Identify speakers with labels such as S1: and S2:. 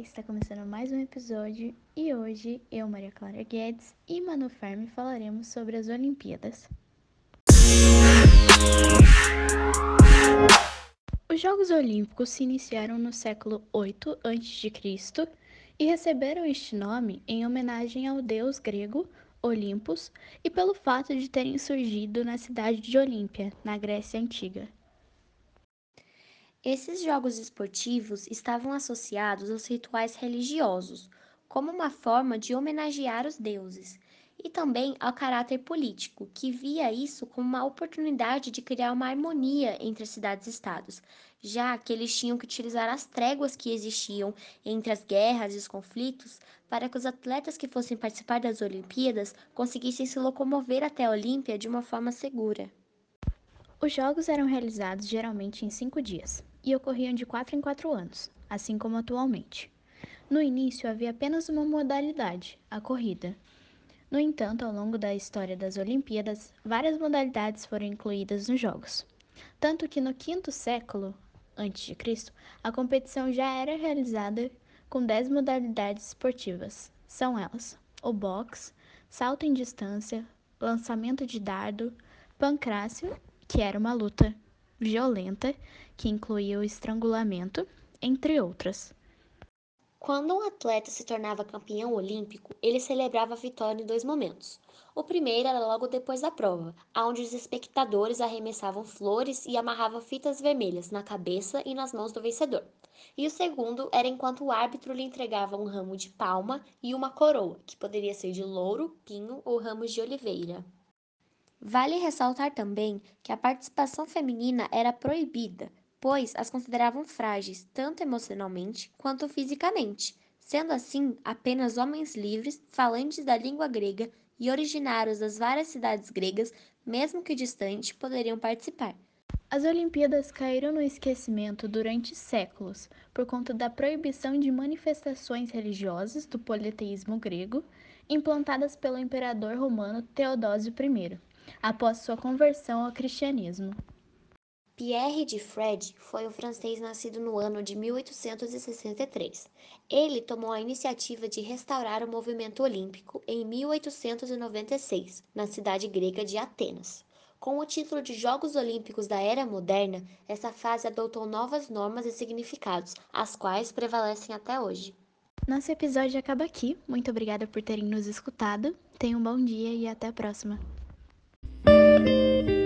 S1: Está começando mais um episódio e hoje eu, Maria Clara Guedes e Manu Fermi falaremos sobre as Olimpíadas. Os Jogos Olímpicos se iniciaram no século 8 a.C. e receberam este nome em homenagem ao deus grego Olympus e pelo fato de terem surgido na cidade de Olímpia, na Grécia Antiga.
S2: Esses jogos esportivos estavam associados aos rituais religiosos, como uma forma de homenagear os deuses, e também ao caráter político, que via isso como uma oportunidade de criar uma harmonia entre as cidades-estados, já que eles tinham que utilizar as tréguas que existiam entre as guerras e os conflitos para que os atletas que fossem participar das Olimpíadas conseguissem se locomover até a Olímpia de uma forma segura.
S1: Os jogos eram realizados geralmente em cinco dias e ocorriam de quatro em quatro anos, assim como atualmente. No início havia apenas uma modalidade, a corrida. No entanto, ao longo da história das Olimpíadas, várias modalidades foram incluídas nos jogos. Tanto que no quinto século a.C., a competição já era realizada com dez modalidades esportivas. São elas: o boxe, salto em distância, lançamento de dardo, pancrácio, que era uma luta violenta que incluía o estrangulamento, entre outras.
S2: Quando um atleta se tornava campeão olímpico, ele celebrava a vitória em dois momentos. O primeiro era logo depois da prova, onde os espectadores arremessavam flores e amarravam fitas vermelhas na cabeça e nas mãos do vencedor. E o segundo era enquanto o árbitro lhe entregava um ramo de palma e uma coroa, que poderia ser de louro, pinho ou ramos de oliveira. Vale ressaltar também que a participação feminina era proibida, pois as consideravam frágeis tanto emocionalmente quanto fisicamente, sendo assim apenas homens livres, falantes da língua grega e originários das várias cidades gregas, mesmo que distantes, poderiam participar.
S1: As Olimpíadas caíram no esquecimento durante séculos por conta da proibição de manifestações religiosas do politeísmo grego implantadas pelo imperador romano Teodósio I, após sua conversão ao cristianismo.
S2: Pierre de Fred foi um francês nascido no ano de 1863. Ele tomou a iniciativa de restaurar o movimento olímpico em 1896, na cidade grega de Atenas. Com o título de Jogos Olímpicos da Era Moderna, essa fase adotou novas normas e significados, as quais prevalecem até hoje.
S1: Nosso episódio acaba aqui. Muito obrigada por terem nos escutado. Tenham um bom dia e até a próxima. thank you